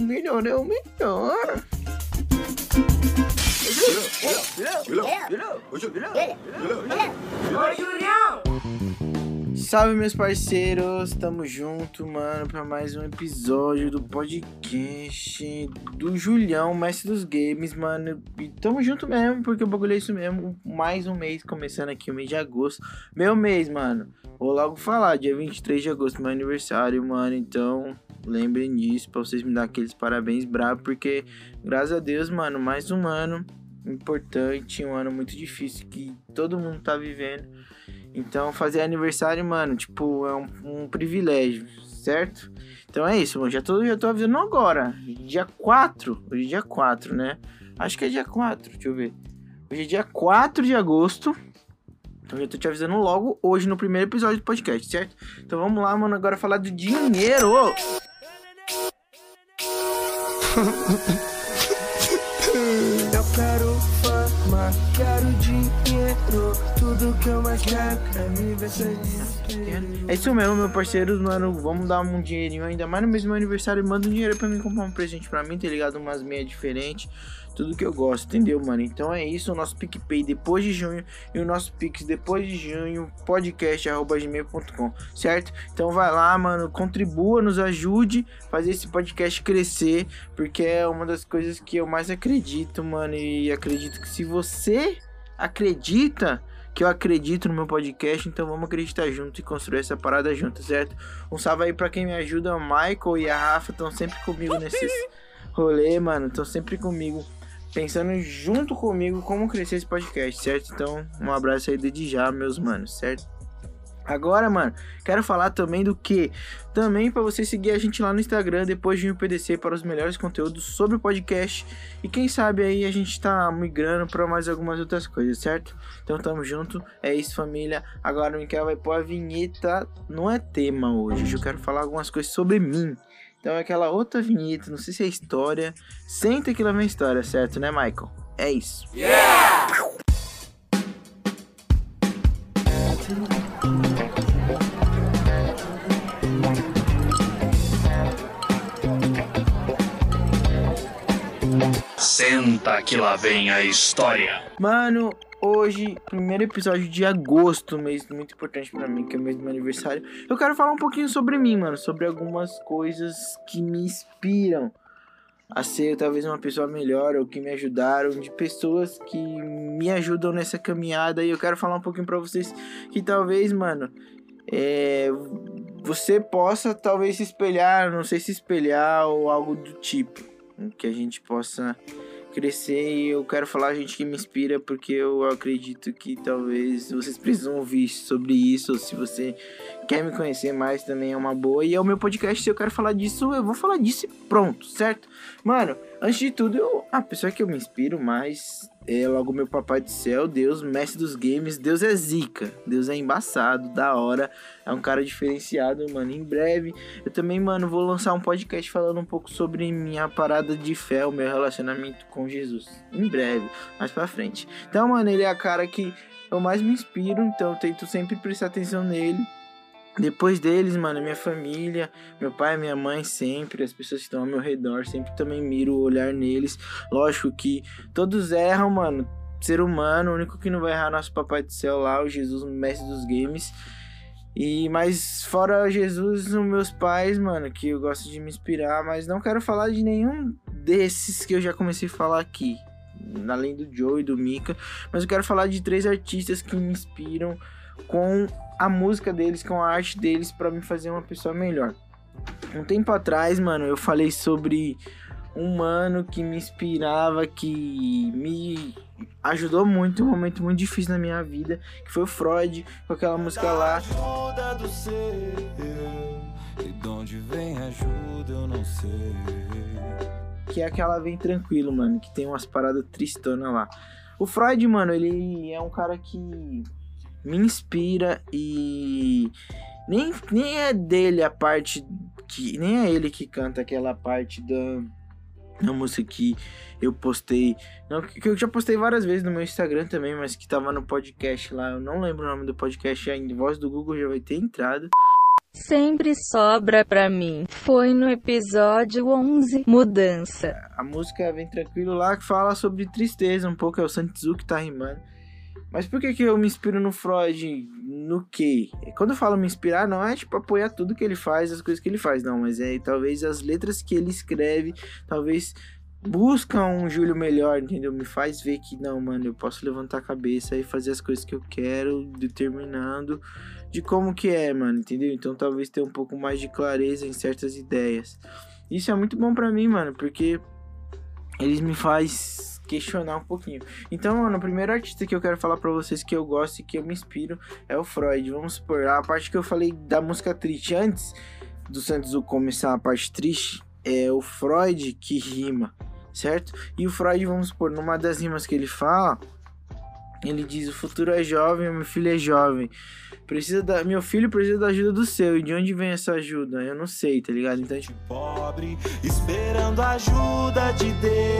o melhor, é o melhor. Salve meus parceiros, tamo junto, mano, para mais um episódio do podcast do Julião, mestre dos games, mano. E tamo junto mesmo, porque o bagulho é isso mesmo. Mais um mês começando aqui, o mês de agosto. Meu mês, mano. Vou logo falar, dia 23 de agosto, meu aniversário, mano. Então, lembrem disso pra vocês me dar aqueles parabéns bravos, porque graças a Deus, mano, mais um ano importante, um ano muito difícil que todo mundo tá vivendo. Então, fazer aniversário, mano, tipo, é um, um privilégio, certo? Então é isso, mano. Já tô, já tô avisando agora. Dia 4. Hoje é dia 4, né? Acho que é dia 4, deixa eu ver. Hoje é dia 4 de agosto. Então já tô te avisando logo hoje no primeiro episódio do podcast, certo? Então vamos lá, mano, agora falar do dinheiro. Eu quero fama, quero dinheiro. Tudo que eu mais quero é viver sem desespero. É isso mesmo, meu parceiro, mano. Vamos dar um dinheirinho ainda mais no mesmo aniversário. Manda um dinheiro pra mim comprar um presente pra mim, tá ligado? Umas meias diferentes. Tudo que eu gosto, entendeu, mano? Então é isso. O nosso PicPay depois de junho e o nosso Pix depois de junho, podcast.gmail.com, certo? Então vai lá, mano. Contribua, nos ajude a fazer esse podcast crescer, porque é uma das coisas que eu mais acredito, mano. E acredito que se você acredita que eu acredito no meu podcast, então vamos acreditar junto e construir essa parada junto, certo? Um salve aí pra quem me ajuda, o Michael e a Rafa estão sempre comigo nesses rolê, mano, estão sempre comigo, pensando junto comigo como crescer esse podcast, certo? Então, um abraço aí desde já, meus manos, certo? Agora, mano, quero falar também do que? Também para você seguir a gente lá no Instagram depois de um PDC para os melhores conteúdos sobre o podcast. E quem sabe aí a gente tá migrando para mais algumas outras coisas, certo? Então tamo junto. É isso, família. Agora o Miquel vai pôr a vinheta. Não é tema hoje. Hoje eu quero falar algumas coisas sobre mim. Então é aquela outra vinheta, não sei se é história. Senta que lá vem história, certo, né, Michael? É isso. Senta que lá vem a história. Mano, hoje, primeiro episódio de agosto, mês muito importante pra mim, que é o mês do meu aniversário. Eu quero falar um pouquinho sobre mim, mano, sobre algumas coisas que me inspiram a ser talvez uma pessoa melhor ou que me ajudaram, de pessoas que me ajudam nessa caminhada. E eu quero falar um pouquinho pra vocês que talvez, mano, é, você possa talvez se espelhar, não sei se espelhar ou algo do tipo, que a gente possa crescer e eu quero falar a gente que me inspira porque eu acredito que talvez vocês precisam ouvir sobre isso, ou se você quer me conhecer mais também é uma boa. E é o meu podcast, se eu quero falar disso, eu vou falar disso e pronto, certo? Mano, antes de tudo, eu, a pessoa que eu me inspiro mais é logo meu papai do céu, Deus, mestre dos games, Deus é zica, Deus é embaçado, da hora, é um cara diferenciado, mano. Em breve, eu também, mano, vou lançar um podcast falando um pouco sobre minha parada de fé, o meu relacionamento com Jesus. Em breve, mais pra frente. Então, mano, ele é a cara que eu mais me inspiro, então eu tento sempre prestar atenção nele. Depois deles, mano, minha família, meu pai, minha mãe, sempre, as pessoas que estão ao meu redor, sempre também miro o olhar neles. Lógico que todos erram, mano. Ser humano, o único que não vai errar é nosso papai do céu lá, o Jesus, mestre dos games. E mas fora Jesus, os meus pais, mano, que eu gosto de me inspirar, mas não quero falar de nenhum desses que eu já comecei a falar aqui, além do Joe e do Mika, mas eu quero falar de três artistas que me inspiram com a música deles, com a arte deles para me fazer uma pessoa melhor. Um tempo atrás, mano, eu falei sobre um mano que me inspirava, que me ajudou muito em um momento muito difícil na minha vida, que foi o Freud, com aquela música lá. Ajuda do ser. E de onde vem ajuda eu não sei. que é aquela Vem Tranquilo, mano, que tem umas paradas tristonas lá. O Freud, mano, ele é um cara que me inspira e nem, nem é dele a parte que nem é ele que canta aquela parte da da música que eu postei, não, que eu já postei várias vezes no meu Instagram também, mas que tava no podcast lá, eu não lembro o nome do podcast, a voz do Google já vai ter entrado. sempre sobra pra mim. Foi no episódio 11, Mudança. A música Vem Tranquilo lá que fala sobre tristeza um pouco, é o Santizu que tá rimando. Mas por que, que eu me inspiro no Freud? No quê? Quando eu falo me inspirar, não é tipo apoiar tudo que ele faz, as coisas que ele faz, não, mas é talvez as letras que ele escreve, talvez busca um Júlio melhor, entendeu? Me faz ver que não, mano, eu posso levantar a cabeça e fazer as coisas que eu quero, determinando de como que é, mano, entendeu? Então talvez ter um pouco mais de clareza em certas ideias. Isso é muito bom para mim, mano, porque eles me faz questionar um pouquinho. Então, mano, o primeiro artista que eu quero falar para vocês que eu gosto e que eu me inspiro é o Freud. Vamos supor, a parte que eu falei da música triste antes do Santos começar a parte triste, é o Freud que rima, certo? E o Freud, vamos supor, numa das rimas que ele fala, ele diz: O futuro é jovem, meu filho é jovem. Precisa da, meu filho precisa da ajuda do seu. E de onde vem essa ajuda? Eu não sei, tá ligado? Então, tipo... Pobre, esperando a ajuda de Deus.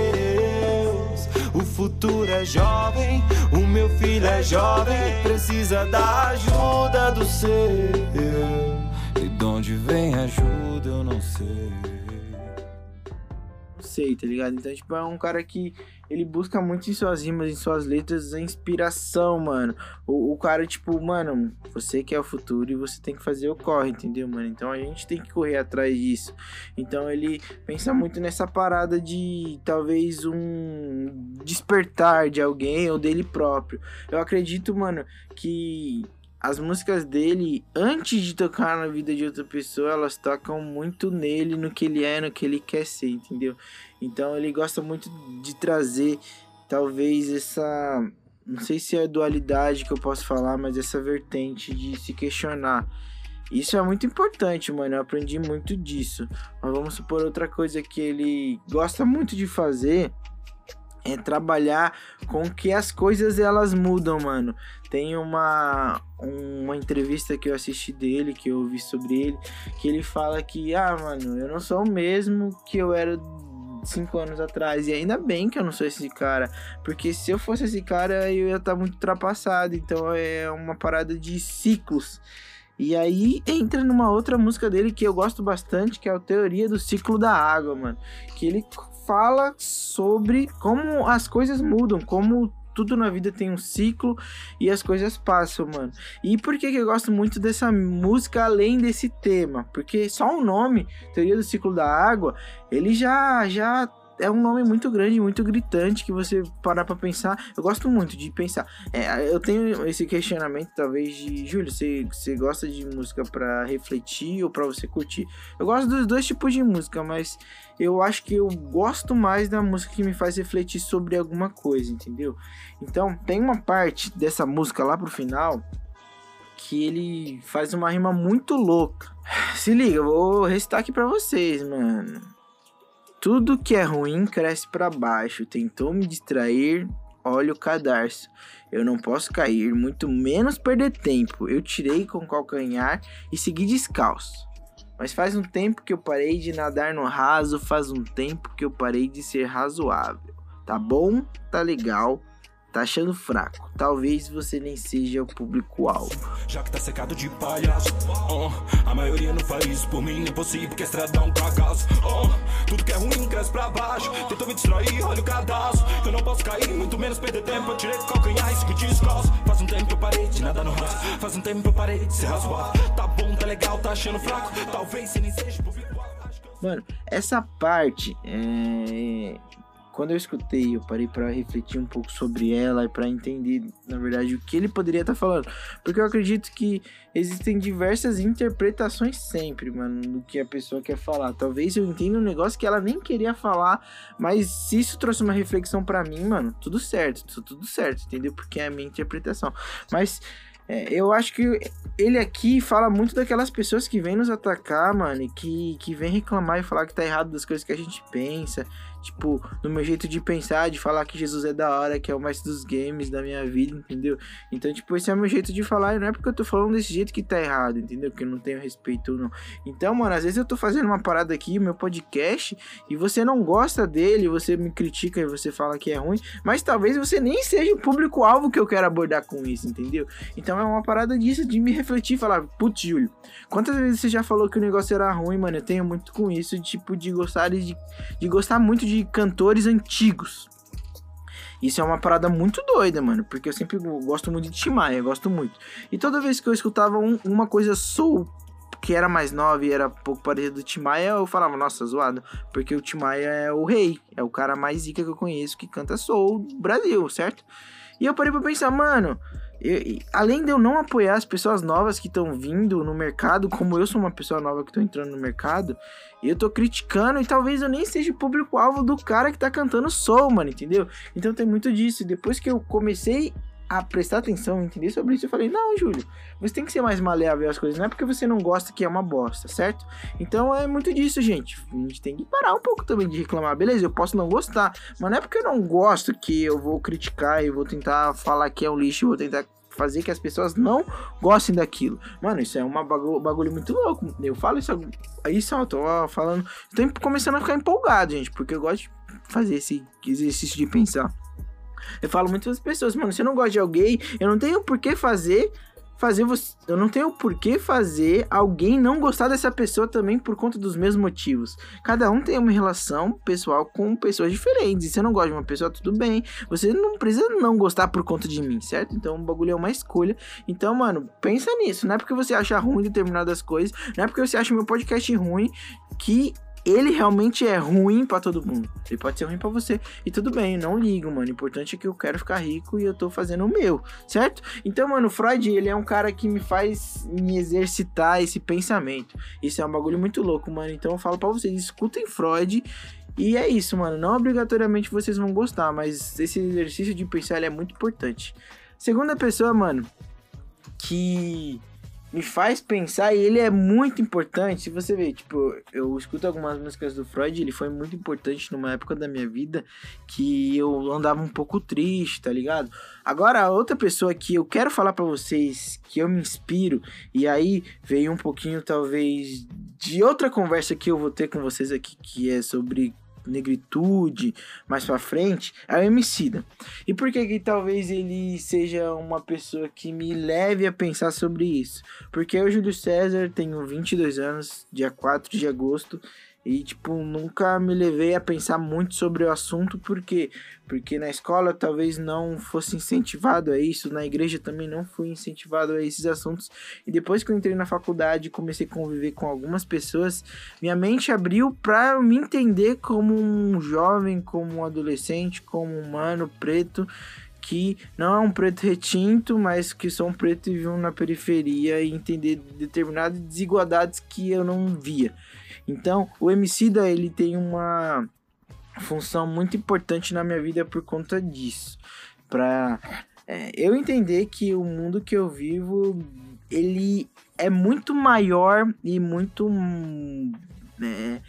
O futuro é jovem, o meu filho é jovem. Precisa da ajuda do seu. E de onde vem ajuda, eu não sei. Sei, tá ligado? Então, tipo, é um cara que ele busca muito em suas rimas, em suas letras, a inspiração, mano. O, o cara, tipo, mano, você quer o futuro e você tem que fazer o corre, entendeu, mano? Então a gente tem que correr atrás disso. Então ele pensa muito nessa parada de talvez um despertar de alguém ou dele próprio. Eu acredito, mano, que as músicas dele, antes de tocar na vida de outra pessoa, elas tocam muito nele, no que ele é, no que ele quer ser, entendeu? Então ele gosta muito de trazer, talvez, essa. Não sei se é dualidade que eu posso falar, mas essa vertente de se questionar. Isso é muito importante, mano. Eu aprendi muito disso. Mas vamos supor outra coisa que ele gosta muito de fazer é trabalhar com que as coisas elas mudam, mano. Tem uma uma entrevista que eu assisti dele, que eu ouvi sobre ele, que ele fala que, ah, mano, eu não sou o mesmo que eu era cinco anos atrás. E ainda bem que eu não sou esse cara. Porque se eu fosse esse cara, eu ia estar tá muito ultrapassado. Então é uma parada de ciclos. E aí entra numa outra música dele que eu gosto bastante, que é a Teoria do Ciclo da Água, mano. Que ele fala sobre como as coisas mudam, como tudo na vida tem um ciclo e as coisas passam, mano. E por que, que eu gosto muito dessa música além desse tema? Porque só o nome, Teoria do Ciclo da Água, ele já já é um nome muito grande, muito gritante que você parar para pensar. Eu gosto muito de pensar. É, eu tenho esse questionamento, talvez, de Júlio, você, você gosta de música para refletir ou para você curtir? Eu gosto dos dois tipos de música, mas eu acho que eu gosto mais da música que me faz refletir sobre alguma coisa, entendeu? Então, tem uma parte dessa música lá pro final que ele faz uma rima muito louca. Se liga, eu vou recitar aqui pra vocês, mano. Tudo que é ruim cresce para baixo. Tentou me distrair, olha o cadarço. Eu não posso cair, muito menos perder tempo. Eu tirei com o calcanhar e segui descalço. Mas faz um tempo que eu parei de nadar no raso, faz um tempo que eu parei de ser razoável. Tá bom? Tá legal tá achando fraco. Talvez você nem seja o público-alvo. Já que tá secado de palhaço, oh, a maioria não faz isso por mim, impossível que a estrada um cagaço. Oh, tudo que é ruim cresce pra baixo, tentou me distrair, olha o cadastro. Eu não posso cair, muito menos perder tempo. Eu tirei calcanhar, isso que descalço. Faz um tempo que eu parei de nada no raso, faz um tempo que eu parei de ser razoável. Tá bom, tá legal, tá achando fraco. Talvez você nem seja o público-alvo. Mano, essa parte é quando eu escutei, eu parei para refletir um pouco sobre ela e para entender, na verdade, o que ele poderia estar tá falando. Porque eu acredito que existem diversas interpretações sempre, mano, do que a pessoa quer falar. Talvez eu entenda um negócio que ela nem queria falar, mas se isso trouxe uma reflexão para mim, mano, tudo certo, tudo certo, entendeu? Porque é a minha interpretação. Mas é, eu acho que ele aqui fala muito daquelas pessoas que vêm nos atacar, mano, que, que vem reclamar e falar que tá errado das coisas que a gente pensa. Tipo, no meu jeito de pensar, de falar que Jesus é da hora, que é o mestre dos games da minha vida, entendeu? Então, tipo, esse é o meu jeito de falar, e não é porque eu tô falando desse jeito que tá errado, entendeu? Que eu não tenho respeito, não. Então, mano, às vezes eu tô fazendo uma parada aqui, meu podcast, e você não gosta dele, você me critica e você fala que é ruim, mas talvez você nem seja o público-alvo que eu quero abordar com isso, entendeu? Então é uma parada disso, de me refletir e falar, putz, Júlio, quantas vezes você já falou que o negócio era ruim, mano? Eu tenho muito com isso, tipo, de gostar de, de gostar muito de cantores antigos. Isso é uma parada muito doida, mano. Porque eu sempre gosto muito de Tim Maia, gosto muito. E toda vez que eu escutava um, uma coisa soul que era mais nova e era pouco parecido do Tim Maia, eu falava, nossa, zoado. Porque o Tim Maia é o rei, é o cara mais zica que eu conheço que canta soul do Brasil, certo? E eu parei pra pensar, mano, eu, além de eu não apoiar as pessoas novas que estão vindo no mercado, como eu sou uma pessoa nova que tô entrando no mercado, eu tô criticando e talvez eu nem seja público-alvo do cara que tá cantando soul, mano, entendeu? Então tem muito disso. Depois que eu comecei a prestar atenção, entender sobre isso, eu falei, não, Júlio, você tem que ser mais maleável às coisas, não é porque você não gosta que é uma bosta, certo? Então é muito disso, gente. A gente tem que parar um pouco também de reclamar, beleza? Eu posso não gostar, mas não é porque eu não gosto que eu vou criticar e vou tentar falar que é um lixo, vou tentar fazer que as pessoas não gostem daquilo. Mano, isso é um bagulho, bagulho, muito louco. Eu falo isso, isso eu tô falando, tô começando a ficar empolgado, gente, porque eu gosto de fazer esse exercício de pensar. Eu falo muitas pessoas, mano, se eu não gosto de alguém, eu não tenho por que fazer fazer você, eu não tenho por que fazer alguém não gostar dessa pessoa também por conta dos mesmos motivos. Cada um tem uma relação pessoal com pessoas diferentes. E se eu não gosto de uma pessoa, tudo bem. Você não precisa não gostar por conta de mim, certo? Então o bagulho é uma escolha. Então, mano, pensa nisso. Não é porque você acha ruim determinadas coisas, não é porque você acha meu podcast ruim que ele realmente é ruim para todo mundo. Ele pode ser ruim para você. E tudo bem, não ligo, mano. O importante é que eu quero ficar rico e eu tô fazendo o meu, certo? Então, mano, Freud, ele é um cara que me faz me exercitar esse pensamento. Isso é um bagulho muito louco, mano. Então eu falo para vocês, escutem Freud. E é isso, mano. Não obrigatoriamente vocês vão gostar, mas esse exercício de pensar é muito importante. Segunda pessoa, mano, que me faz pensar e ele é muito importante. Se você ver, tipo, eu escuto algumas músicas do Freud, ele foi muito importante numa época da minha vida que eu andava um pouco triste, tá ligado? Agora, outra pessoa que eu quero falar para vocês, que eu me inspiro, e aí veio um pouquinho, talvez, de outra conversa que eu vou ter com vocês aqui, que é sobre negritude mais para frente é o Emicida. E por que que talvez ele seja uma pessoa que me leve a pensar sobre isso? Porque eu, Júlio César, tenho 22 anos, dia 4 de agosto, e, tipo, nunca me levei a pensar muito sobre o assunto, por quê? Porque na escola talvez não fosse incentivado a isso, na igreja também não fui incentivado a esses assuntos. E depois que eu entrei na faculdade e comecei a conviver com algumas pessoas, minha mente abriu para me entender como um jovem, como um adolescente, como um humano preto que não é um preto retinto, mas que são preto e vivam na periferia e entender determinadas desigualdades que eu não via. Então, o Emicida, ele tem uma função muito importante na minha vida por conta disso. Pra é, eu entender que o mundo que eu vivo, ele é muito maior e muito... É,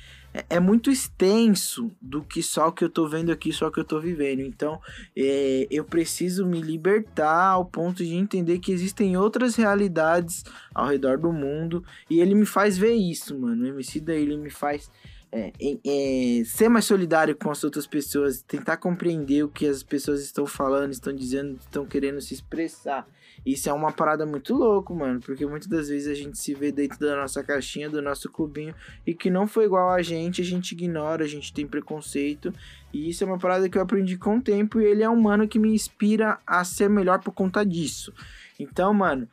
é muito extenso do que só o que eu tô vendo aqui, só o que eu tô vivendo. Então, é, eu preciso me libertar ao ponto de entender que existem outras realidades ao redor do mundo. E ele me faz ver isso, mano. O MC da ele me faz é, é, ser mais solidário com as outras pessoas, tentar compreender o que as pessoas estão falando, estão dizendo, estão querendo se expressar. Isso é uma parada muito louco, mano, porque muitas das vezes a gente se vê dentro da nossa caixinha, do nosso clubinho, e que não foi igual a gente, a gente ignora, a gente tem preconceito. E isso é uma parada que eu aprendi com o tempo, e ele é um mano que me inspira a ser melhor por conta disso. Então, mano,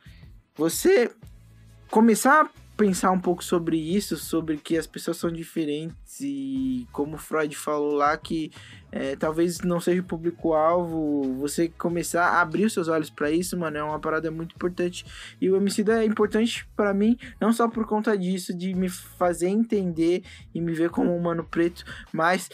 você começar a pensar um pouco sobre isso, sobre que as pessoas são diferentes e como Freud falou lá que é, talvez não seja público-alvo, você começar a abrir os seus olhos para isso, mano, é uma parada muito importante. E o Emicida é importante para mim, não só por conta disso, de me fazer entender e me ver como um humano preto, mas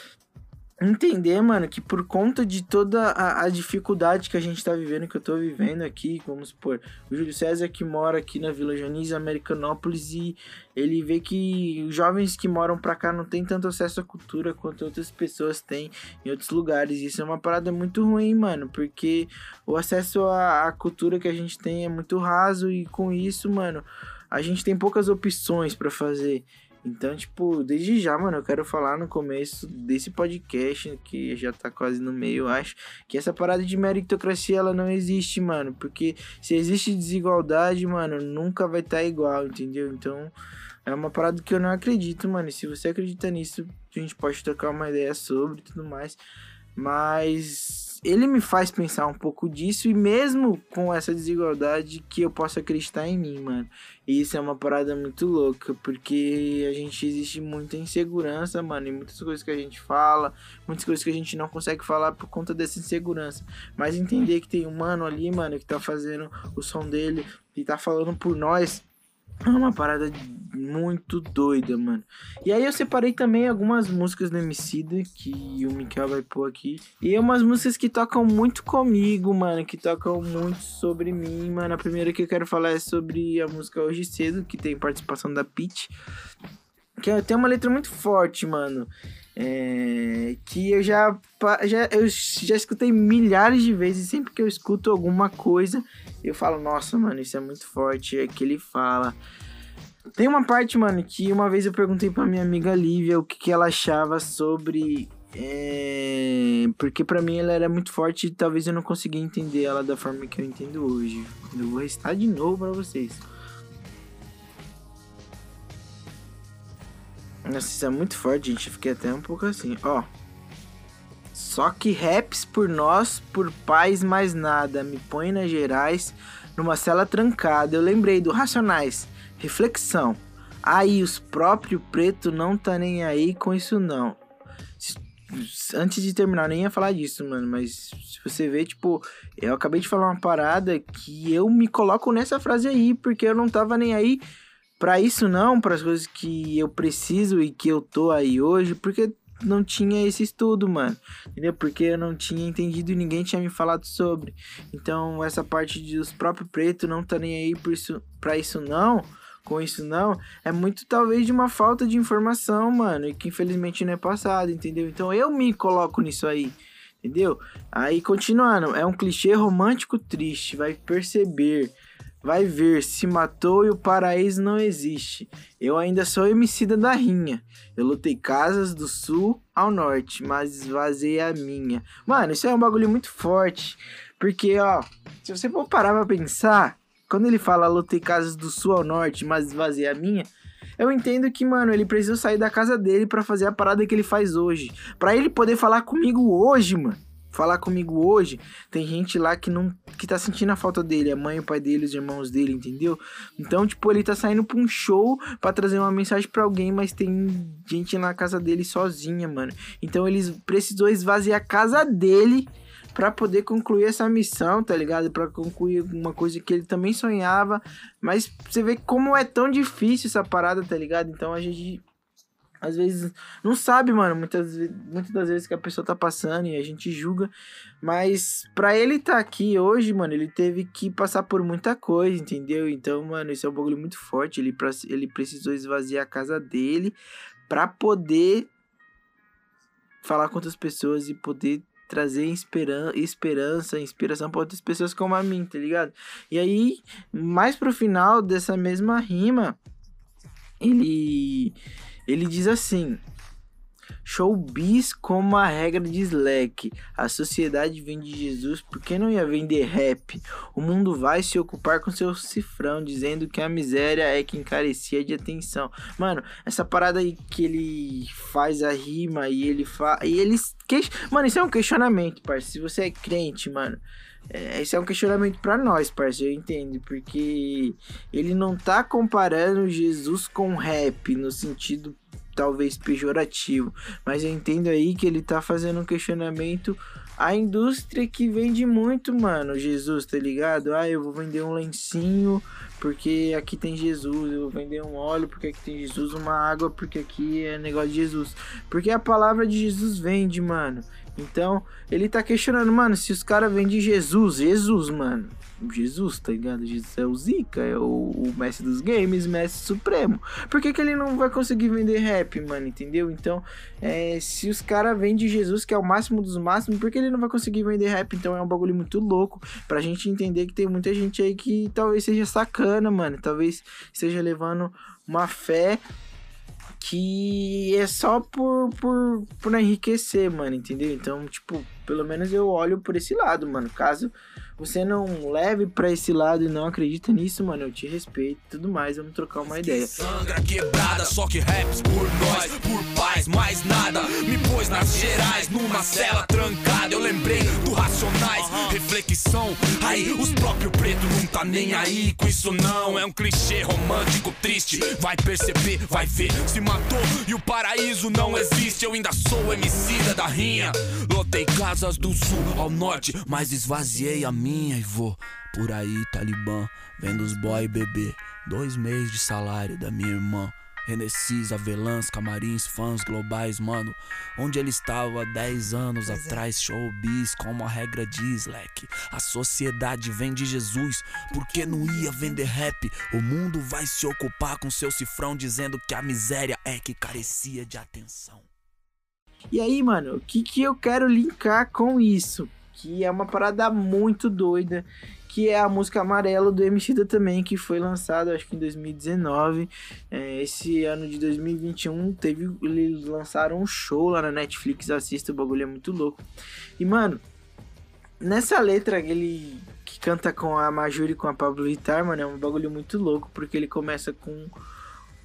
entender, mano, que por conta de toda a, a, dificuldade que a gente tá vivendo, que eu tô vivendo aqui, vamos supor, o Júlio César que mora aqui na Vila Janice, Americanópolis, e ele vê que os jovens que moram pra cá não tem tanto acesso à cultura quanto outras pessoas têm em outros lugares. Isso é uma parada muito ruim, mano, porque o acesso à, à cultura que a gente tem é muito raso e com isso, mano, a gente tem poucas opções para fazer. Então, tipo, desde já, mano, eu quero falar no começo desse podcast, que já tá quase no meio, acho, que essa parada de meritocracia, ela não existe, mano. Porque se existe desigualdade, mano, nunca vai estar tá igual, entendeu? Então, é uma parada que eu não acredito, mano. E se você acredita nisso, a gente pode trocar uma ideia sobre e tudo mais. Mas ele me faz pensar um pouco disso e mesmo com essa desigualdade que eu posso acreditar em mim, mano. E isso é uma parada muito louca, porque a gente existe muita insegurança, mano, e muitas coisas que a gente fala, muitas coisas que a gente não consegue falar por conta dessa insegurança. Mas entender que tem um mano ali, mano, que tá fazendo o som dele e tá falando por nós é uma parada muito doida, mano. E aí eu separei também algumas músicas do Emicida que o Mikael vai pôr aqui. E umas músicas que tocam muito comigo, mano. Que tocam muito sobre mim, mano. A primeira que eu quero falar é sobre a música Hoje Cedo, que tem participação da Peach. Que é, tem uma letra muito forte, mano. É, que eu já, já, eu já escutei milhares de vezes. Sempre que eu escuto alguma coisa, eu falo, nossa, mano, isso é muito forte. É que ele fala. Tem uma parte, mano, que uma vez eu perguntei pra minha amiga Lívia o que, que ela achava sobre. É, porque para mim ela era muito forte e talvez eu não conseguia entender ela da forma que eu entendo hoje. Eu vou restar de novo para vocês. Nossa, é muito forte, gente. Fiquei até um pouco assim, ó. Só que raps por nós, por paz mais nada. Me põe nas gerais, numa cela trancada. Eu lembrei do Racionais. Reflexão. Aí os próprios preto não tá nem aí com isso não. Antes de terminar, nem ia falar disso, mano. Mas se você ver, tipo, eu acabei de falar uma parada que eu me coloco nessa frase aí, porque eu não tava nem aí para isso não, para as coisas que eu preciso e que eu tô aí hoje, porque não tinha esse estudo, mano. Entendeu? Porque eu não tinha entendido e ninguém tinha me falado sobre. Então, essa parte dos próprios pretos não tá nem aí por isso, pra isso não, com isso não, é muito talvez de uma falta de informação, mano, e que infelizmente não é passado, entendeu? Então eu me coloco nisso aí. Entendeu? Aí continuando, é um clichê romântico triste, vai perceber Vai ver, se matou e o paraíso não existe. Eu ainda sou homicida da rinha. Eu lutei casas do sul ao norte, mas esvazei a minha. Mano, isso é um bagulho muito forte. Porque, ó, se você for parar pra pensar, quando ele fala lutei casas do sul ao norte, mas esvazei a minha, eu entendo que, mano, ele precisa sair da casa dele para fazer a parada que ele faz hoje. para ele poder falar comigo hoje, mano falar comigo hoje, tem gente lá que não que tá sentindo a falta dele, a mãe, o pai dele, os irmãos dele, entendeu? Então, tipo, ele tá saindo pra um show para trazer uma mensagem para alguém, mas tem gente na casa dele sozinha, mano. Então, eles precisou esvaziar a casa dele para poder concluir essa missão, tá ligado? Para concluir uma coisa que ele também sonhava, mas você vê como é tão difícil essa parada, tá ligado? Então a gente às vezes não sabe, mano, muitas, muitas das vezes que a pessoa tá passando e a gente julga, mas pra ele tá aqui hoje, mano, ele teve que passar por muita coisa, entendeu? Então, mano, isso é um bagulho muito forte, ele, ele precisou esvaziar a casa dele pra poder falar com outras pessoas e poder trazer esperan esperança, inspiração para outras pessoas como a mim, tá ligado? E aí, mais pro final dessa mesma rima, ele ele diz assim: Showbiz como a regra de Slack. A sociedade vende Jesus porque não ia vender rap. O mundo vai se ocupar com seu cifrão, dizendo que a miséria é que encarecia de atenção. Mano, essa parada aí que ele faz a rima e ele faz. E eles. Que... Mano, isso é um questionamento, parceiro. Se você é crente, mano. É, esse é um questionamento para nós, parceiro, eu entendo, porque ele não tá comparando Jesus com rap no sentido talvez pejorativo, mas eu entendo aí que ele tá fazendo um questionamento à indústria que vende muito, mano, Jesus, tá ligado? Ah, eu vou vender um lencinho porque aqui tem Jesus, eu vou vender um óleo porque aqui tem Jesus, uma água porque aqui é negócio de Jesus. Porque a palavra de Jesus vende, mano. Então, ele tá questionando, mano, se os caras vendem Jesus, Jesus, mano. Jesus, tá ligado? Jesus é o Zika, é o, o mestre dos games, mestre supremo. Por que, que ele não vai conseguir vender rap, mano? Entendeu? Então, é, se os caras vendem Jesus, que é o máximo dos máximos, por que ele não vai conseguir vender rap? Então é um bagulho muito louco pra gente entender que tem muita gente aí que talvez seja sacana, mano. Talvez esteja levando uma fé que é só por, por, por enriquecer, mano, entendeu? Então, tipo, pelo menos eu olho por esse lado, mano. Caso você não leve para esse lado e não acredita nisso, mano, eu te respeito e tudo mais, vamos trocar uma ideia. Sangra quebrada, só que raps por nós, por paz, mais nada. Me pôs nas gerais, numa cela trancada. Eu lembrei do Racionais, reflexão. Aí, os próprios pretos nem aí com isso, não. É um clichê romântico triste. Vai perceber, vai ver, se matou e o paraíso não existe. Eu ainda sou emicida da rinha. Lotei casas do sul ao norte, mas esvaziei a minha e vou por aí, Talibã, vendo os boy bebê. Dois meses de salário da minha irmã. Renessis, Avelãs, Camarins, fãs globais, mano. Onde ele estava há 10 anos atrás, showbiz, como a regra diz, leque. A sociedade vem de Jesus, porque não ia vender rap. O mundo vai se ocupar com seu cifrão, dizendo que a miséria é que carecia de atenção. E aí, mano, o que, que eu quero linkar com isso? Que é uma parada muito doida, que é a música Amarelo do Emicida também, que foi lançado acho que em 2019. É, esse ano de 2021 teve. Eles lançaram um show lá na Netflix, assista, o bagulho é muito louco. E, mano, nessa letra ele que canta com a Majuri e com a Pablo Vittar, mano, é um bagulho muito louco, porque ele começa com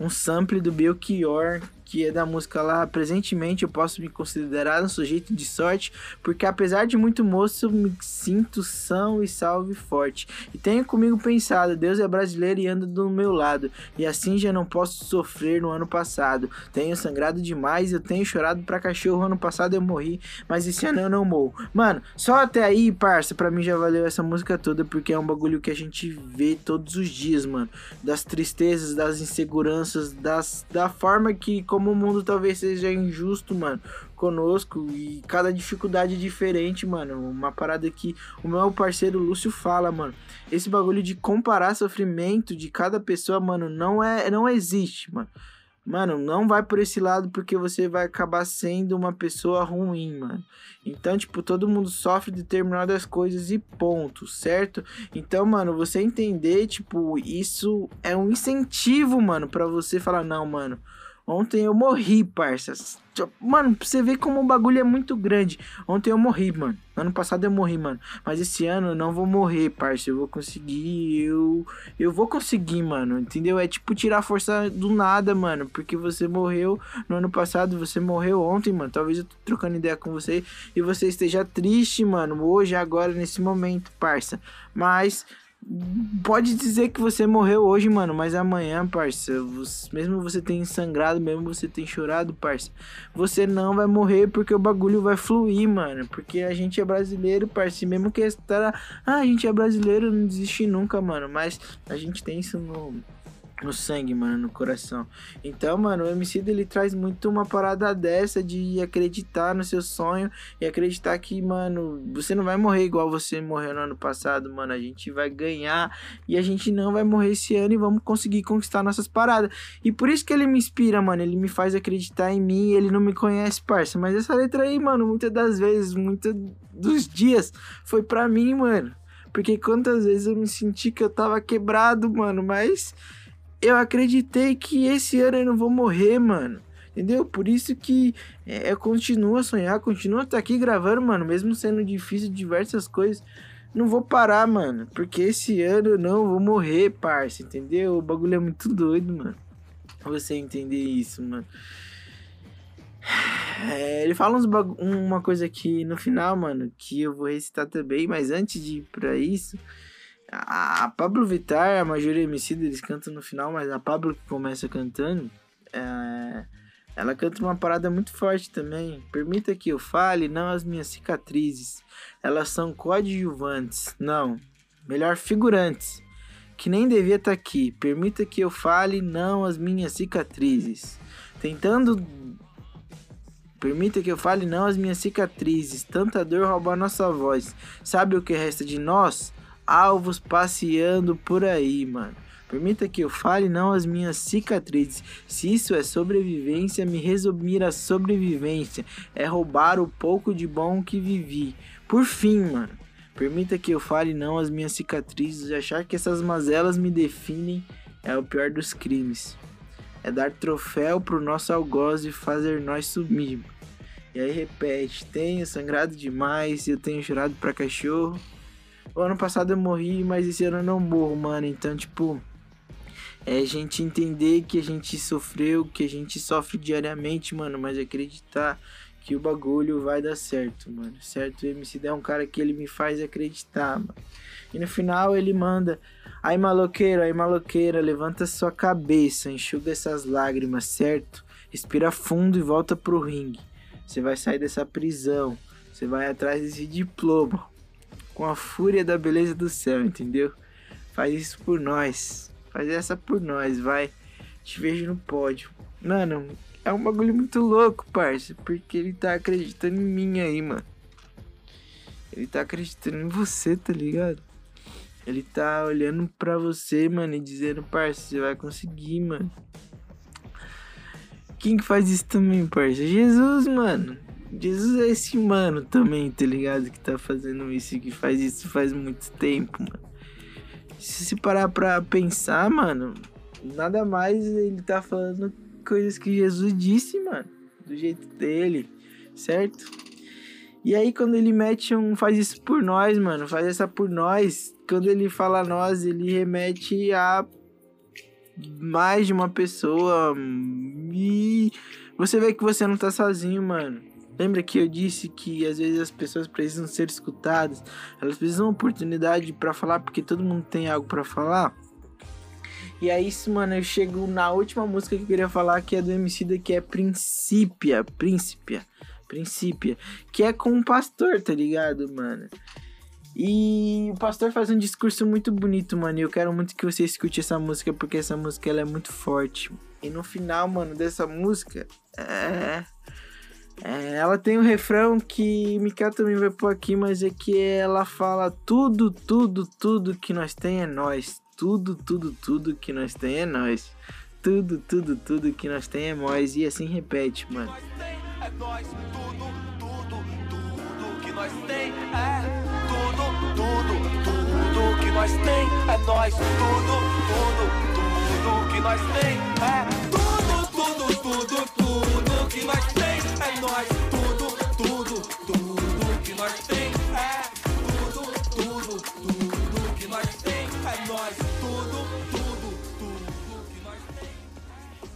um sample do Belchior, que é da música lá, presentemente eu posso me considerar um sujeito de sorte, porque apesar de muito moço, me sinto são e salve forte. E tenho comigo pensado, Deus é brasileiro e anda do meu lado, e assim já não posso sofrer no ano passado. Tenho sangrado demais, eu tenho chorado pra cachorro, ano passado eu morri, mas esse ano eu não morro. Mano, só até aí, parça, pra mim já valeu essa música toda, porque é um bagulho que a gente vê todos os dias, mano. Das tristezas, das inseguranças, das, da forma que, como o mundo talvez seja injusto, mano, conosco e cada dificuldade é diferente, mano. Uma parada que o meu parceiro Lúcio fala, mano. Esse bagulho de comparar sofrimento de cada pessoa, mano, não é não existe, mano. Mano, não vai por esse lado porque você vai acabar sendo uma pessoa ruim, mano. Então, tipo, todo mundo sofre determinadas coisas e ponto, certo? Então, mano, você entender, tipo, isso é um incentivo, mano, para você falar, não, mano, Ontem eu morri, parças. Mano, você ver como o bagulho é muito grande. Ontem eu morri, mano. Ano passado eu morri, mano. Mas esse ano eu não vou morrer, parça. Eu vou conseguir. Eu. Eu vou conseguir, mano. Entendeu? É tipo tirar força do nada, mano. Porque você morreu no ano passado. Você morreu ontem, mano. Talvez eu tô trocando ideia com você. E você esteja triste, mano. Hoje, agora, nesse momento, parça. Mas Pode dizer que você morreu hoje, mano, mas amanhã, parça, você, mesmo você tenha sangrado, mesmo você tenha chorado, parça, você não vai morrer porque o bagulho vai fluir, mano. Porque a gente é brasileiro, parça, mesmo que estar, ah, a gente é brasileiro, não desiste nunca, mano, mas a gente tem isso no no sangue, mano, no coração. Então, mano, o MC ele traz muito uma parada dessa de acreditar no seu sonho e acreditar que, mano, você não vai morrer igual você morreu no ano passado, mano. A gente vai ganhar e a gente não vai morrer esse ano e vamos conseguir conquistar nossas paradas. E por isso que ele me inspira, mano. Ele me faz acreditar em mim. Ele não me conhece, parça. Mas essa letra aí, mano, muitas das vezes, muitos dos dias foi pra mim, mano. Porque quantas vezes eu me senti que eu tava quebrado, mano, mas eu acreditei que esse ano eu não vou morrer, mano. Entendeu? Por isso que é, eu continuo a sonhar, continuo a estar aqui gravando, mano, mesmo sendo difícil diversas coisas. Não vou parar, mano, porque esse ano eu não vou morrer, parça, entendeu? O bagulho é muito doido, mano. Você entender isso, mano. É, ele fala uma coisa aqui no final, mano, que eu vou recitar também, mas antes de ir pra isso, a Pablo Vittar, a maioria MC eles cantam no final, mas a Pablo que começa cantando, é, Ela canta uma parada muito forte também. Permita que eu fale, não as minhas cicatrizes. Elas são coadjuvantes. Não, melhor figurantes. Que nem devia estar aqui. Permita que eu fale, não as minhas cicatrizes. Tentando. Permita que eu fale, não as minhas cicatrizes. Tanta dor rouba nossa voz. Sabe o que resta de nós? Alvos passeando por aí, mano. Permita que eu fale não as minhas cicatrizes. Se isso é sobrevivência, me resumir a sobrevivência. É roubar o pouco de bom que vivi. Por fim, mano. Permita que eu fale não as minhas cicatrizes. Achar que essas mazelas me definem é o pior dos crimes. É dar troféu pro nosso algoz e fazer nós sumir. E aí repete: Tenho sangrado demais, eu tenho chorado pra cachorro. O ano passado eu morri, mas esse ano eu não morro, mano. Então, tipo, é a gente entender que a gente sofreu, que a gente sofre diariamente, mano, mas acreditar que o bagulho vai dar certo, mano. Certo? O MC é um cara que ele me faz acreditar, mano. E no final ele manda: Aí maloqueiro, aí maloqueira, levanta sua cabeça, enxuga essas lágrimas, certo? Respira fundo e volta pro ringue. Você vai sair dessa prisão. Você vai atrás desse diploma. Com a fúria da beleza do céu, entendeu? Faz isso por nós. Faz essa por nós, vai. Te vejo no pódio. Mano, é um bagulho muito louco, parça. Porque ele tá acreditando em mim aí, mano. Ele tá acreditando em você, tá ligado? Ele tá olhando pra você, mano, e dizendo, parça, você vai conseguir, mano. Quem que faz isso também, parça? Jesus, mano. Jesus é esse mano também, tá ligado? Que tá fazendo isso que faz isso faz muito tempo, mano. Se se parar pra pensar, mano, nada mais ele tá falando coisas que Jesus disse, mano. Do jeito dele, certo? E aí quando ele mete um faz isso por nós, mano, faz essa por nós, quando ele fala nós, ele remete a mais de uma pessoa e você vê que você não tá sozinho, mano. Lembra que eu disse que às vezes as pessoas precisam ser escutadas, elas precisam de oportunidade para falar porque todo mundo tem algo para falar. E aí, isso, mano, eu chego na última música que eu queria falar, que é do MC da que é Princípia, Príncipia, Princípia, que é com um pastor, tá ligado, mano? E o pastor faz um discurso muito bonito, mano. E eu quero muito que você escute essa música, porque essa música ela é muito forte. E no final, mano, dessa música, é. É ela tem um refrão que Mika também vai pôr aqui, mas é que ela fala: tudo, tudo, tudo que nós tem é nós. Tudo, tudo, tudo que nós tem é nós. Tudo, tudo, tudo que nós tem é nós. E assim repete, mano. É nós, tudo, tudo, tudo que nós tem é tudo, tudo, tudo que nós tem é nós, tudo, tudo, tudo que nós tem é tudo que nós tem é nós, tudo, tudo, tudo que nós tem é tudo, tudo, tudo que nós tem é nós, tudo, tudo, tudo que nós tem.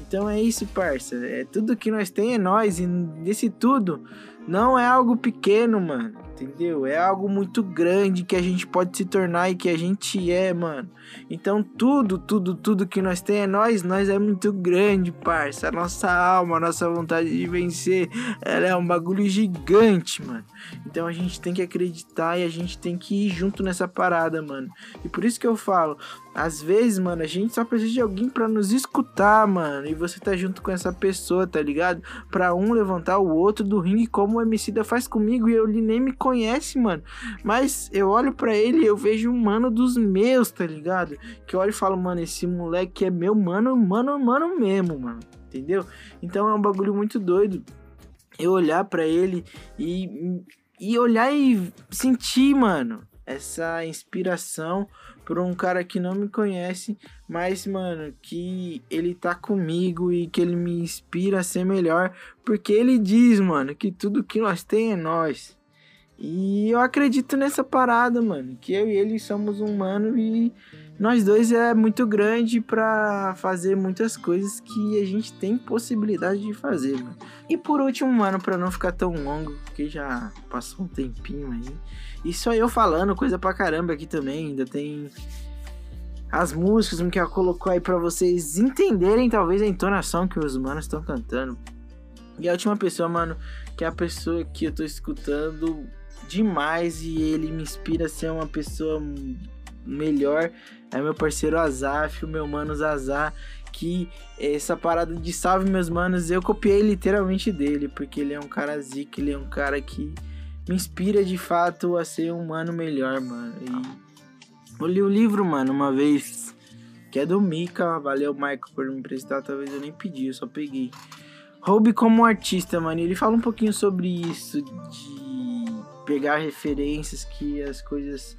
Então é isso, parça. É tudo que nós tem é nós. E nesse tudo não é algo pequeno, mano. Entendeu? É algo muito grande que a gente pode se tornar e que a gente é, mano. Então tudo, tudo, tudo que nós tem é nós. Nós é muito grande, parça. A nossa alma, a nossa vontade de vencer, ela é um bagulho gigante, mano. Então a gente tem que acreditar e a gente tem que ir junto nessa parada, mano. E por isso que eu falo, às vezes, mano, a gente só precisa de alguém para nos escutar, mano. E você tá junto com essa pessoa, tá ligado? Pra um levantar o outro do ringue, como o MC da faz comigo. E ele nem me conhece, mano. Mas eu olho para ele e eu vejo um mano dos meus, tá ligado? Que eu olho e falo, mano, esse moleque é meu mano, mano, mano mesmo, mano. Entendeu? Então é um bagulho muito doido. Eu olhar para ele e, e olhar e sentir, mano, essa inspiração por um cara que não me conhece, mas, mano, que ele tá comigo e que ele me inspira a ser melhor, porque ele diz, mano, que tudo que nós tem é nós. E eu acredito nessa parada, mano, que eu e ele somos um mano e nós dois é muito grande para fazer muitas coisas que a gente tem possibilidade de fazer, mano. E por último, mano, para não ficar tão longo, porque já passou um tempinho aí. E só eu falando coisa pra caramba aqui também, ainda tem as músicas que ela colocou aí para vocês entenderem talvez a entonação que os manos estão cantando. E a última pessoa, mano, que é a pessoa que eu tô escutando demais e ele me inspira a ser uma pessoa melhor. É meu parceiro Azaf, o meu mano Zazá. Que essa parada de salve meus manos, eu copiei literalmente dele, porque ele é um cara zica, ele é um cara que me inspira de fato a ser um mano melhor, mano. E eu li o livro, mano, uma vez, que é do Mika. Valeu, Michael, por me emprestar. Talvez eu nem pedi, eu só peguei. Roube como artista, mano. Ele fala um pouquinho sobre isso, de pegar referências que as coisas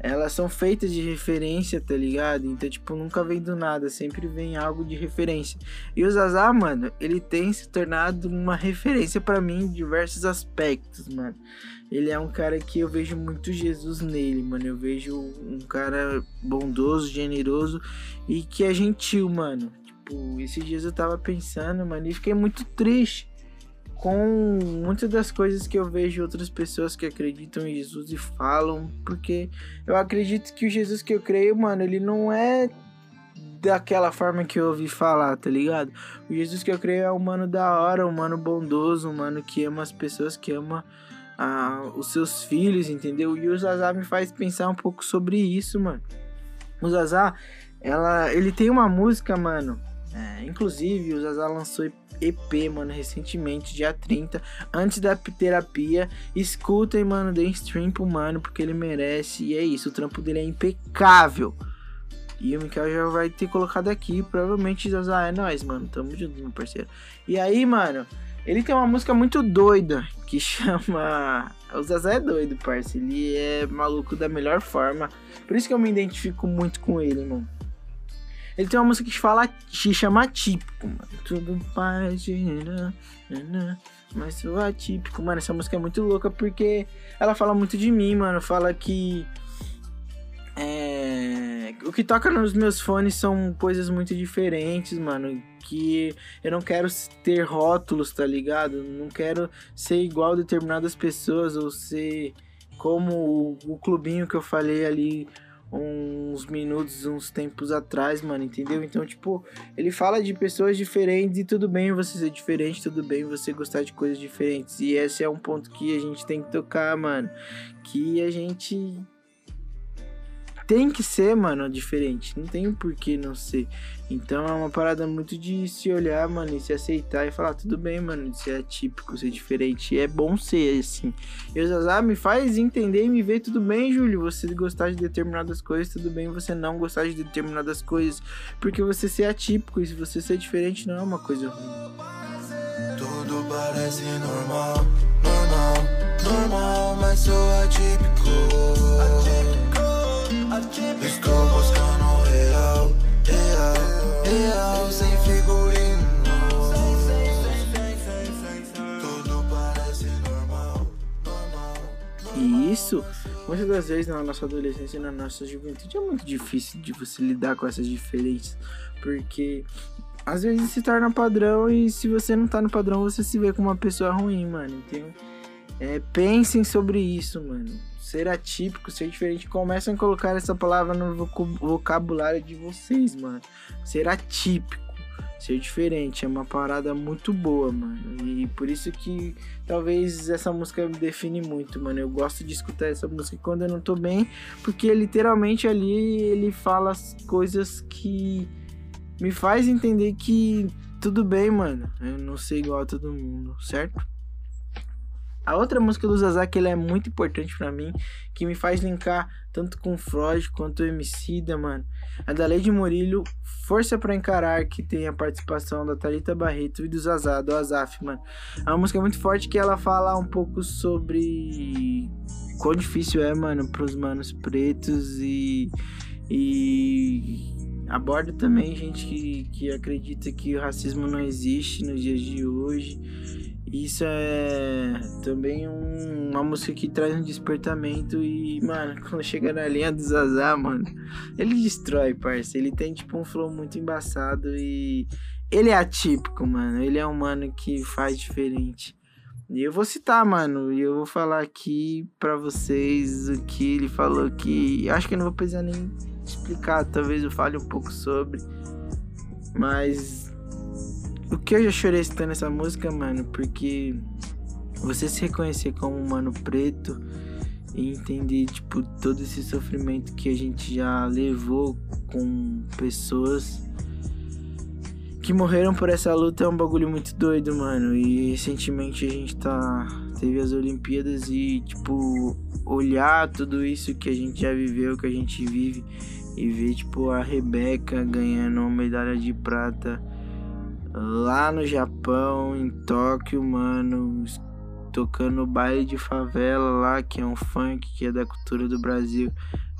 elas são feitas de referência, tá ligado? Então, tipo, nunca vem do nada, sempre vem algo de referência. E o Zazá, mano, ele tem se tornado uma referência para mim em diversos aspectos, mano. Ele é um cara que eu vejo muito Jesus nele, mano. Eu vejo um cara bondoso, generoso e que é gentil, mano. Tipo, esses dias eu tava pensando, mano, e fiquei muito triste com muitas das coisas que eu vejo outras pessoas que acreditam em Jesus e falam, porque eu acredito que o Jesus que eu creio, mano, ele não é daquela forma que eu ouvi falar, tá ligado? O Jesus que eu creio é um mano da hora, um mano bondoso, um mano que ama as pessoas, que ama ah, os seus filhos, entendeu? E o Zazá me faz pensar um pouco sobre isso, mano. O Zazá, ela, ele tem uma música, mano. É, inclusive, o Zazá lançou EP, mano, recentemente, dia 30, antes da terapia. Escutem, mano, deem stream pro mano, porque ele merece. E é isso, o trampo dele é impecável. E o Mikael já vai ter colocado aqui. Provavelmente Zaza é nós, mano. Tamo junto, meu parceiro. E aí, mano, ele tem uma música muito doida que chama. O Zazá é doido, parceiro. Ele é maluco da melhor forma. Por isso que eu me identifico muito com ele, mano. Ele tem uma música que fala, que chama atípico, mano. Tudo pode, mas sou atípico, mano. Essa música é muito louca porque ela fala muito de mim, mano. Fala que é, o que toca nos meus fones são coisas muito diferentes, mano. Que eu não quero ter rótulos, tá ligado? Não quero ser igual a determinadas pessoas ou ser como o, o clubinho que eu falei ali uns minutos, uns tempos atrás, mano, entendeu? Então, tipo, ele fala de pessoas diferentes e tudo bem você ser diferente, tudo bem você gostar de coisas diferentes. E esse é um ponto que a gente tem que tocar, mano. Que a gente tem que ser, mano, diferente. Não tem por que não ser. Então é uma parada muito de se olhar, mano, e se aceitar e falar, tudo bem, mano, de ser atípico, ser diferente. É bom ser assim. E o Zazá me faz entender e me ver, tudo bem, Júlio, você gostar de determinadas coisas, tudo bem você não gostar de determinadas coisas. Porque você ser atípico e se você ser diferente não é uma coisa ruim. Tudo parece normal, normal, normal, mas sou atípico. atípico. E isso, muitas das vezes na nossa adolescência e na nossa juventude é muito difícil de você lidar com essas diferenças, porque às vezes se torna padrão e se você não tá no padrão, você se vê como uma pessoa ruim, mano. Então, é, pensem sobre isso, mano ser atípico, ser diferente, começam a colocar essa palavra no vocabulário de vocês, mano. Ser atípico, ser diferente, é uma parada muito boa, mano. E por isso que talvez essa música me define muito, mano. Eu gosto de escutar essa música quando eu não tô bem, porque literalmente ali ele fala as coisas que me faz entender que tudo bem, mano. Eu não sei igual a todo mundo, certo? A outra música do Zazá que ele é muito importante para mim, que me faz linkar tanto com Freud quanto o Emicida, mano. É da Lei de Murilho, Força para Encarar, que tem a participação da Talita Barreto e do Zazá, do Azaf, mano. É uma música muito forte que ela fala um pouco sobre quão difícil é, mano, pros manos pretos e e aborda também gente que, que acredita que o racismo não existe nos dias de hoje isso é também um, uma música que traz um despertamento e, mano, quando chega na linha do Zazá, mano, ele destrói, parça. Ele tem, tipo, um flow muito embaçado e ele é atípico, mano. Ele é um mano que faz diferente. E eu vou citar, mano, e eu vou falar aqui pra vocês o que ele falou que acho que eu não vou precisar nem explicar, talvez eu fale um pouco sobre. Mas o que eu já chorei escutando essa música, mano, porque você se reconhecer como um mano preto e entender, tipo, todo esse sofrimento que a gente já levou com pessoas que morreram por essa luta é um bagulho muito doido, mano. E recentemente a gente tá. Teve as Olimpíadas e, tipo, olhar tudo isso que a gente já viveu, que a gente vive, e ver, tipo, a Rebeca ganhando uma medalha de prata lá no Japão, em Tóquio, mano, tocando baile de favela lá, que é um funk que é da cultura do Brasil.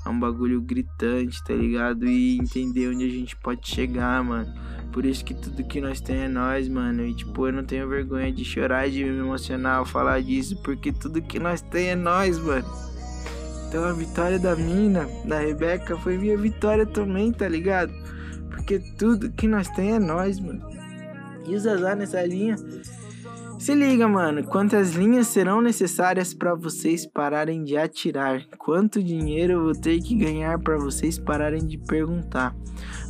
É um bagulho gritante, tá ligado? E entender onde a gente pode chegar, mano. Por isso que tudo que nós temos é nós, mano. E tipo, eu não tenho vergonha de chorar, de me emocionar ao falar disso, porque tudo que nós temos é nós, mano. Então a vitória da mina, da Rebeca, foi minha vitória também, tá ligado? Porque tudo que nós temos é nós, mano. E o Zazá nessa linha. Se liga, mano. Quantas linhas serão necessárias para vocês pararem de atirar? Quanto dinheiro eu vou ter que ganhar para vocês pararem de perguntar?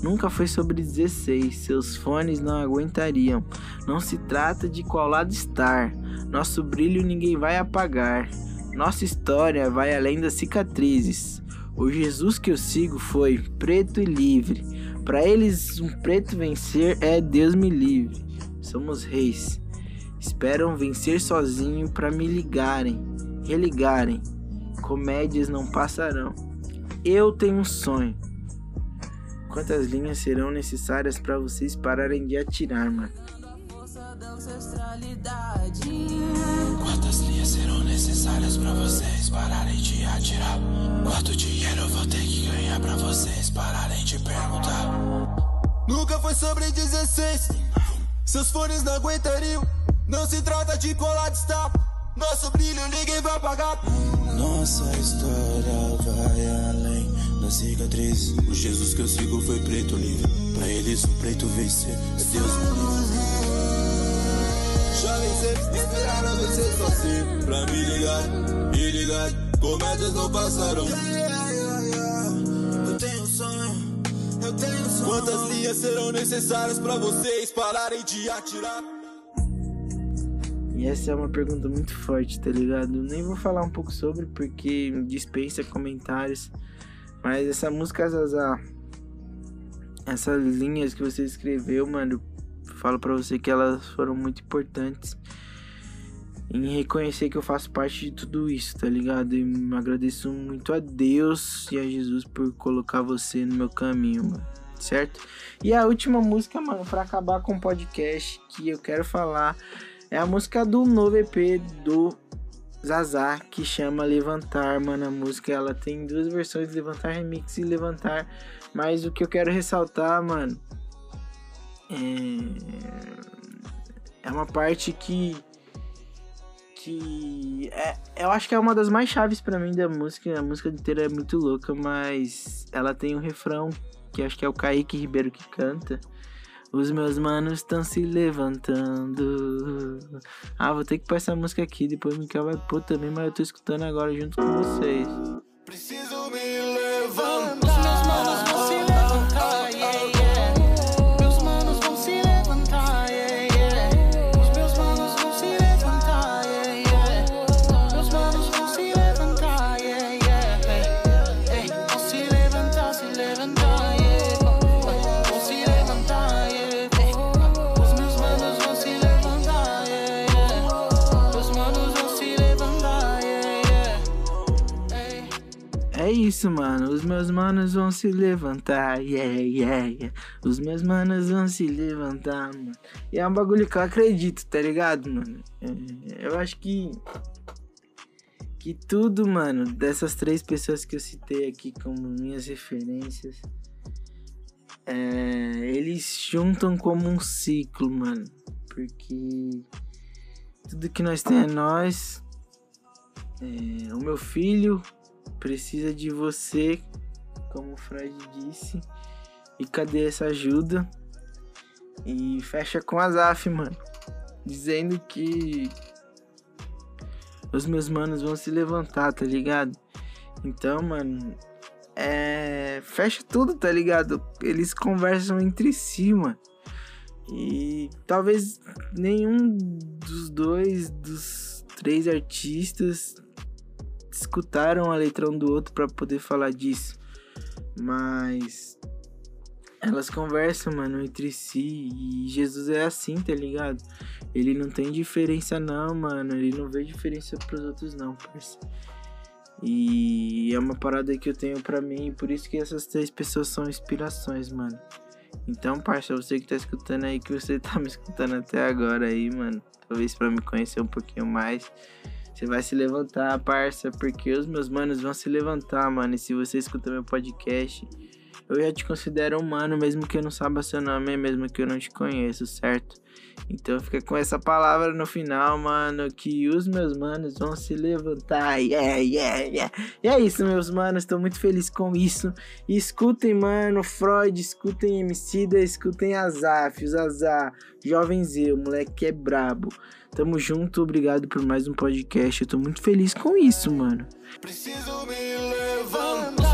Nunca foi sobre 16. Seus fones não aguentariam. Não se trata de qual lado estar. Nosso brilho ninguém vai apagar. Nossa história vai além das cicatrizes. O Jesus que eu sigo foi preto e livre. Para eles, um preto vencer é Deus me livre. Somos reis. Esperam vencer sozinho para me ligarem, religarem. Comédias não passarão. Eu tenho um sonho. Quantas linhas serão necessárias para vocês pararem de atirar, mano? Quantas linhas serão necessárias pra vocês pararem de atirar? Quanto dinheiro eu vou ter que ganhar pra vocês pararem de perguntar? Nunca foi sobre 16. Seus fones não aguentariam. Não se trata de colar de está. Nosso brilho ninguém vai apagar. Nossa história vai além das cicatrizes. O Jesus que eu sigo foi preto livre. Pra eles o preto vencer. É Deus me livre. Já vencer, esperaram vencer sozinho Pra me ligar, me ligar Comédias não passaram eu tenho Quantas linhas serão necessárias pra vocês pararem de atirar? E essa é uma pergunta muito forte, tá ligado? Nem vou falar um pouco sobre porque dispensa comentários. Mas essa música Zazá, essas linhas que você escreveu, mano, falo pra você que elas foram muito importantes em reconhecer que eu faço parte de tudo isso, tá ligado? E agradeço muito a Deus e a Jesus por colocar você no meu caminho, mano. Certo? E a última música, mano, pra acabar com o podcast que eu quero falar é a música do novo EP do Zazá, que chama Levantar, mano. A música ela tem duas versões, Levantar Remix e Levantar. Mas o que eu quero ressaltar, mano, é, é uma parte que que é, eu acho que é uma das mais chaves para mim da música. A música inteira é muito louca, mas ela tem um refrão que acho que é o Kaique Ribeiro que canta. Os meus manos estão se levantando. Ah, vou ter que pôr essa música aqui. Depois o Mikael vai pôr também, mas eu tô escutando agora junto com vocês. Preciso É isso, mano. Os meus manos vão se levantar. Yeah, yeah, yeah. Os meus manos vão se levantar, mano. E é um bagulho que eu acredito, tá ligado, mano? É, eu acho que. Que tudo, mano, dessas três pessoas que eu citei aqui como minhas referências. é, eles juntam como um ciclo, mano. Porque. Tudo que nós temos é nós. É, o meu filho precisa de você, como o Fred disse. E cadê essa ajuda? E fecha com a Zaf, mano. Dizendo que os meus manos vão se levantar, tá ligado? Então, mano, é. Fecha tudo, tá ligado? Eles conversam entre si, mano. E talvez nenhum dos dois, dos três artistas escutaram a letra um do outro para poder falar disso. Mas elas conversam, mano, entre si. E Jesus é assim, tá ligado? Ele não tem diferença, não, mano. Ele não vê diferença pros outros, não, parça. E é uma parada que eu tenho pra mim. Por isso que essas três pessoas são inspirações, mano. Então, parça, você que tá escutando aí, que você tá me escutando até agora aí, mano. Talvez pra me conhecer um pouquinho mais. Você vai se levantar, parça, porque os meus manos vão se levantar, mano. E se você escuta meu podcast, eu já te considero humano, mesmo que eu não saiba seu nome, mesmo que eu não te conheça, certo? Então fica com essa palavra no final, mano, que os meus manos vão se levantar. Yeah, yeah, yeah. E é isso, meus manos, tô muito feliz com isso. E escutem, mano, Freud, escutem Emicida, escutem Azaf, os Azar, Jovem Z, o moleque é brabo. Tamo junto, obrigado por mais um podcast. Eu tô muito feliz com isso, mano. Preciso me levantar.